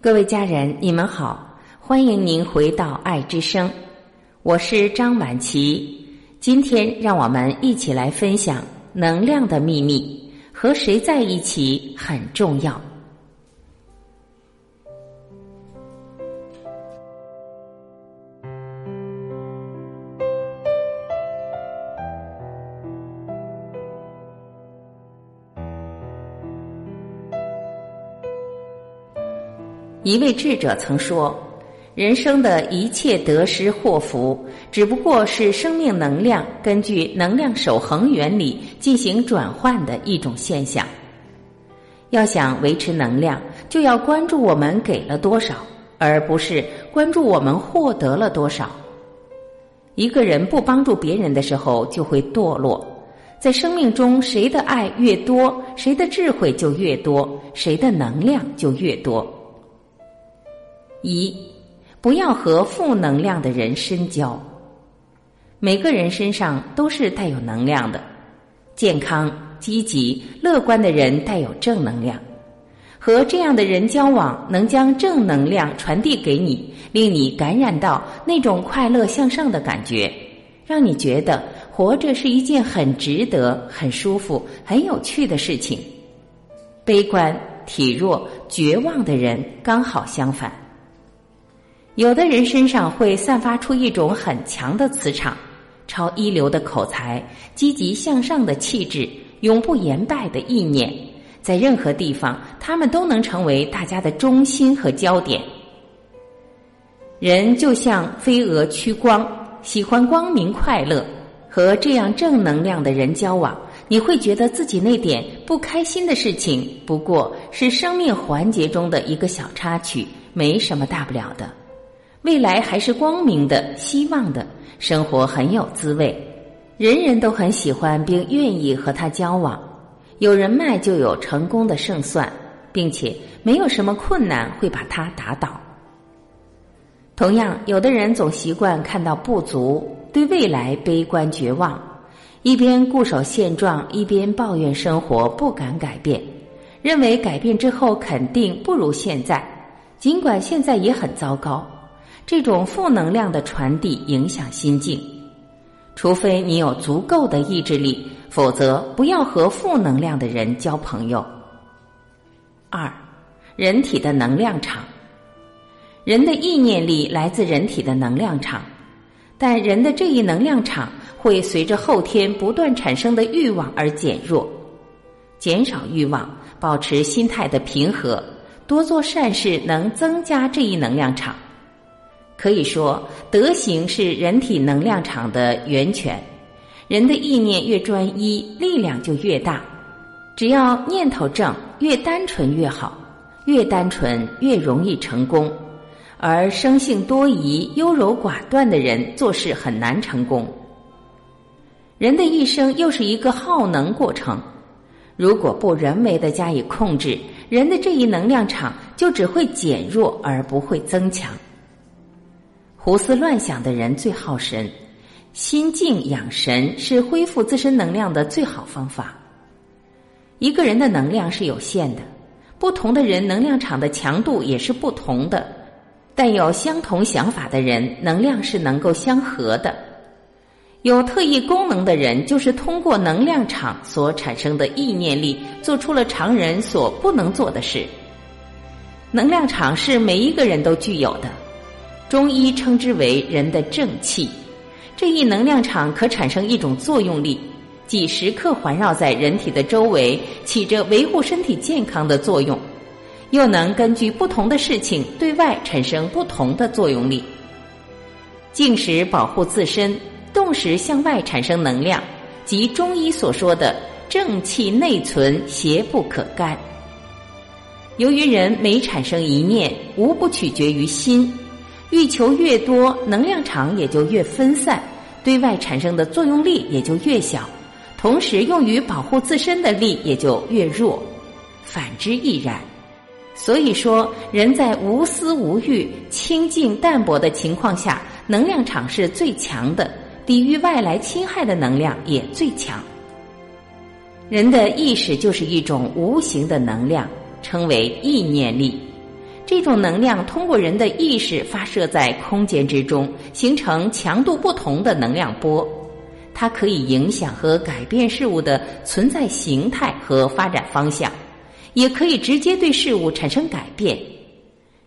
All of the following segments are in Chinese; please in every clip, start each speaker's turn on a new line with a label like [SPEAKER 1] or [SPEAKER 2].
[SPEAKER 1] 各位家人，你们好，欢迎您回到爱之声，我是张晚琪。今天让我们一起来分享能量的秘密，和谁在一起很重要。一位智者曾说：“人生的一切得失祸福，只不过是生命能量根据能量守恒原理进行转换的一种现象。要想维持能量，就要关注我们给了多少，而不是关注我们获得了多少。一个人不帮助别人的时候，就会堕落。在生命中，谁的爱越多，谁的智慧就越多，谁的能量就越多。”一，不要和负能量的人深交。每个人身上都是带有能量的，健康、积极、乐观的人带有正能量。和这样的人交往，能将正能量传递给你，令你感染到那种快乐向上的感觉，让你觉得活着是一件很值得、很舒服、很有趣的事情。悲观、体弱、绝望的人刚好相反。有的人身上会散发出一种很强的磁场，超一流的口才，积极向上的气质，永不言败的意念，在任何地方，他们都能成为大家的中心和焦点。人就像飞蛾趋光，喜欢光明快乐，和这样正能量的人交往，你会觉得自己那点不开心的事情，不过是生命环节中的一个小插曲，没什么大不了的。未来还是光明的，希望的生活很有滋味，人人都很喜欢并愿意和他交往。有人脉就有成功的胜算，并且没有什么困难会把他打倒。同样，有的人总习惯看到不足，对未来悲观绝望，一边固守现状，一边抱怨生活不敢改变，认为改变之后肯定不如现在，尽管现在也很糟糕。这种负能量的传递影响心境，除非你有足够的意志力，否则不要和负能量的人交朋友。二，人体的能量场，人的意念力来自人体的能量场，但人的这一能量场会随着后天不断产生的欲望而减弱，减少欲望，保持心态的平和，多做善事，能增加这一能量场。可以说，德行是人体能量场的源泉。人的意念越专一，力量就越大。只要念头正，越单纯越好，越单纯越容易成功。而生性多疑、优柔寡断的人，做事很难成功。人的一生又是一个耗能过程，如果不人为的加以控制，人的这一能量场就只会减弱而不会增强。胡思乱想的人最耗神，心静养神是恢复自身能量的最好方法。一个人的能量是有限的，不同的人能量场的强度也是不同的，但有相同想法的人，能量是能够相合的。有特异功能的人，就是通过能量场所产生的意念力，做出了常人所不能做的事。能量场是每一个人都具有的。中医称之为人的正气，这一能量场可产生一种作用力，即时刻环绕在人体的周围，起着维护身体健康的作用，又能根据不同的事情对外产生不同的作用力。静时保护自身，动时向外产生能量，即中医所说的正气内存，邪不可干。由于人每产生一念，无不取决于心。欲求越多，能量场也就越分散，对外产生的作用力也就越小，同时用于保护自身的力也就越弱，反之亦然。所以说，人在无私无欲、清净淡泊的情况下，能量场是最强的，抵御外来侵害的能量也最强。人的意识就是一种无形的能量，称为意念力。这种能量通过人的意识发射在空间之中，形成强度不同的能量波。它可以影响和改变事物的存在形态和发展方向，也可以直接对事物产生改变。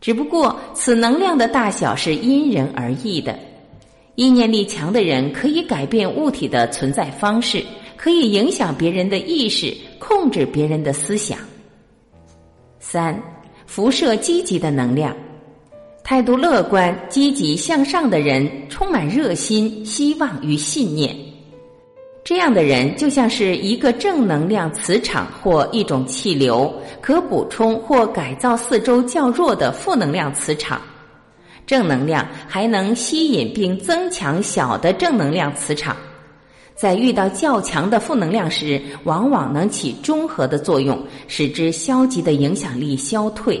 [SPEAKER 1] 只不过，此能量的大小是因人而异的。意念力强的人可以改变物体的存在方式，可以影响别人的意识，控制别人的思想。三，辐射积极的能量，态度乐观、积极向上的人，充满热心、希望与信念。这样的人就像是一个正能量磁场或一种气流，可补充或改造四周较弱的负能量磁场。正能量还能吸引并增强小的正能量磁场，在遇到较强的负能量时，往往能起中和的作用，使之消极的影响力消退。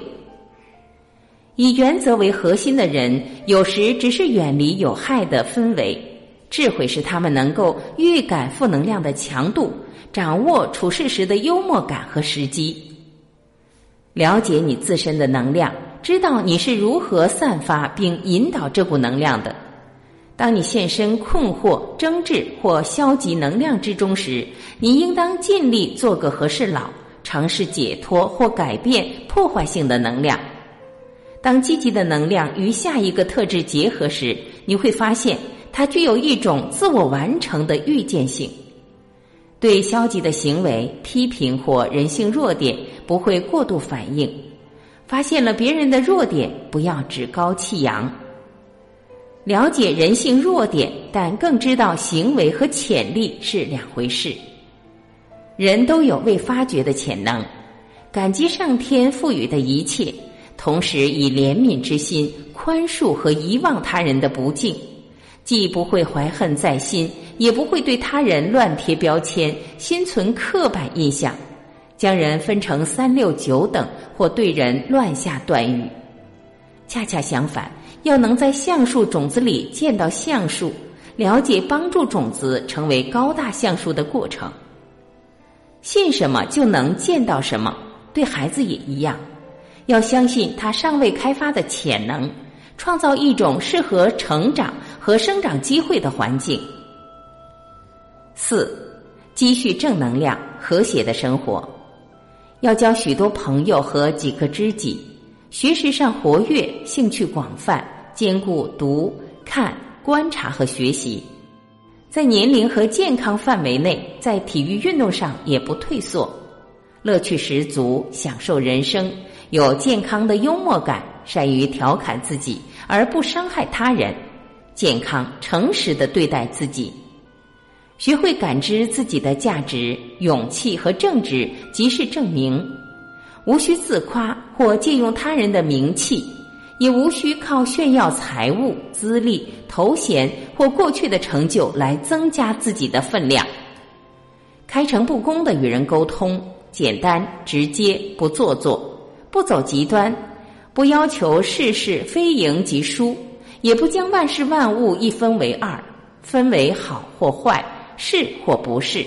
[SPEAKER 1] 以原则为核心的人，有时只是远离有害的氛围。智慧是他们能够预感负能量的强度，掌握处事时的幽默感和时机，了解你自身的能量，知道你是如何散发并引导这股能量的。当你现身困惑、争执或消极能量之中时，你应当尽力做个和事佬，尝试解脱或改变破坏性的能量。当积极的能量与下一个特质结合时，你会发现。它具有一种自我完成的预见性，对消极的行为、批评或人性弱点不会过度反应。发现了别人的弱点，不要趾高气扬。了解人性弱点，但更知道行为和潜力是两回事。人都有未发掘的潜能，感激上天赋予的一切，同时以怜悯之心宽恕和遗忘他人的不敬。既不会怀恨在心，也不会对他人乱贴标签，心存刻板印象，将人分成三六九等，或对人乱下断语。恰恰相反，要能在橡树种子里见到橡树，了解帮助种子成为高大橡树的过程。信什么就能见到什么，对孩子也一样，要相信他尚未开发的潜能。创造一种适合成长和生长机会的环境。四，积蓄正能量，和谐的生活。要交许多朋友和几个知己，学识上活跃，兴趣广泛，兼顾读、看、观察和学习。在年龄和健康范围内，在体育运动上也不退缩，乐趣十足，享受人生，有健康的幽默感。善于调侃自己而不伤害他人，健康诚实的对待自己，学会感知自己的价值，勇气和正直即是证明。无需自夸或借用他人的名气，也无需靠炫耀财物、资历、头衔或过去的成就来增加自己的分量。开诚布公的与人沟通，简单直接，不做作，不走极端。不要求事事非赢即输，也不将万事万物一分为二，分为好或坏、是或不是，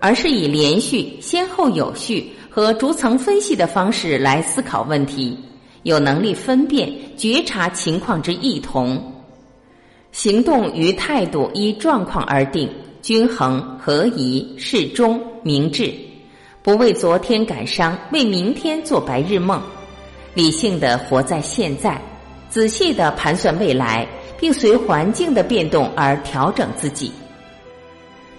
[SPEAKER 1] 而是以连续、先后有序和逐层分析的方式来思考问题，有能力分辨、觉察情况之异同，行动与态度依状况而定，均衡、合宜、适中、明智，不为昨天感伤，为明天做白日梦。理性的活在现在，仔细的盘算未来，并随环境的变动而调整自己。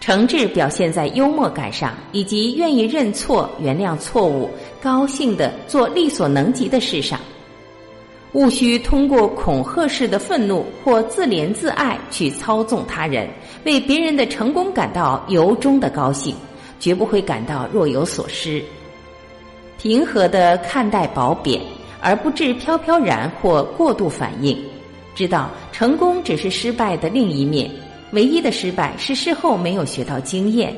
[SPEAKER 1] 诚挚表现在幽默感上，以及愿意认错、原谅错误，高兴的做力所能及的事上。勿需通过恐吓式的愤怒或自怜自爱去操纵他人，为别人的成功感到由衷的高兴，绝不会感到若有所失。平和的看待褒贬。而不致飘飘然或过度反应，知道成功只是失败的另一面，唯一的失败是事后没有学到经验。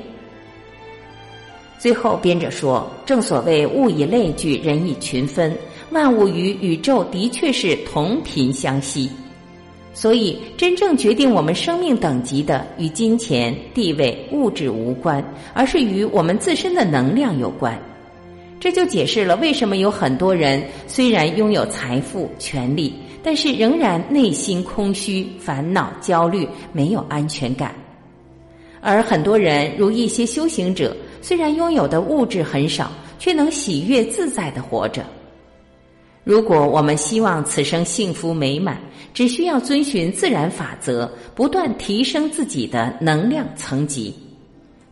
[SPEAKER 1] 最后，编者说：“正所谓物以类聚，人以群分，万物与宇宙的确是同频相吸。所以，真正决定我们生命等级的，与金钱、地位、物质无关，而是与我们自身的能量有关。”这就解释了为什么有很多人虽然拥有财富、权利，但是仍然内心空虚、烦恼、焦虑，没有安全感。而很多人如一些修行者，虽然拥有的物质很少，却能喜悦自在的活着。如果我们希望此生幸福美满，只需要遵循自然法则，不断提升自己的能量层级。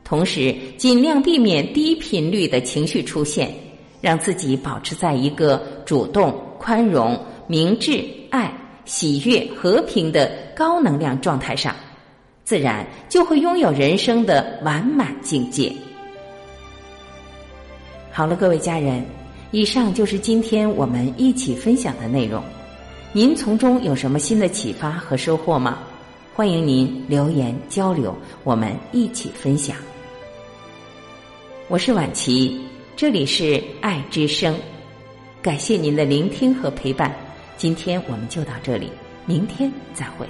[SPEAKER 1] 同时，尽量避免低频率的情绪出现，让自己保持在一个主动、宽容、明智、喜悦、和平的高能量状态上，自然就会拥有人生的完满境界。好了，各位家人，以上就是今天我们一起分享的内容。您从中有什么新的启发和收获吗？欢迎您留言交流，我们一起分享。我是婉琪，这里是爱之声，感谢您的聆听和陪伴。今天我们就到这里，明天再会。